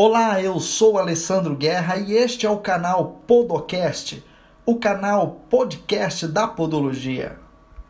Olá, eu sou Alessandro Guerra e este é o canal Podocast, o canal podcast da Podologia.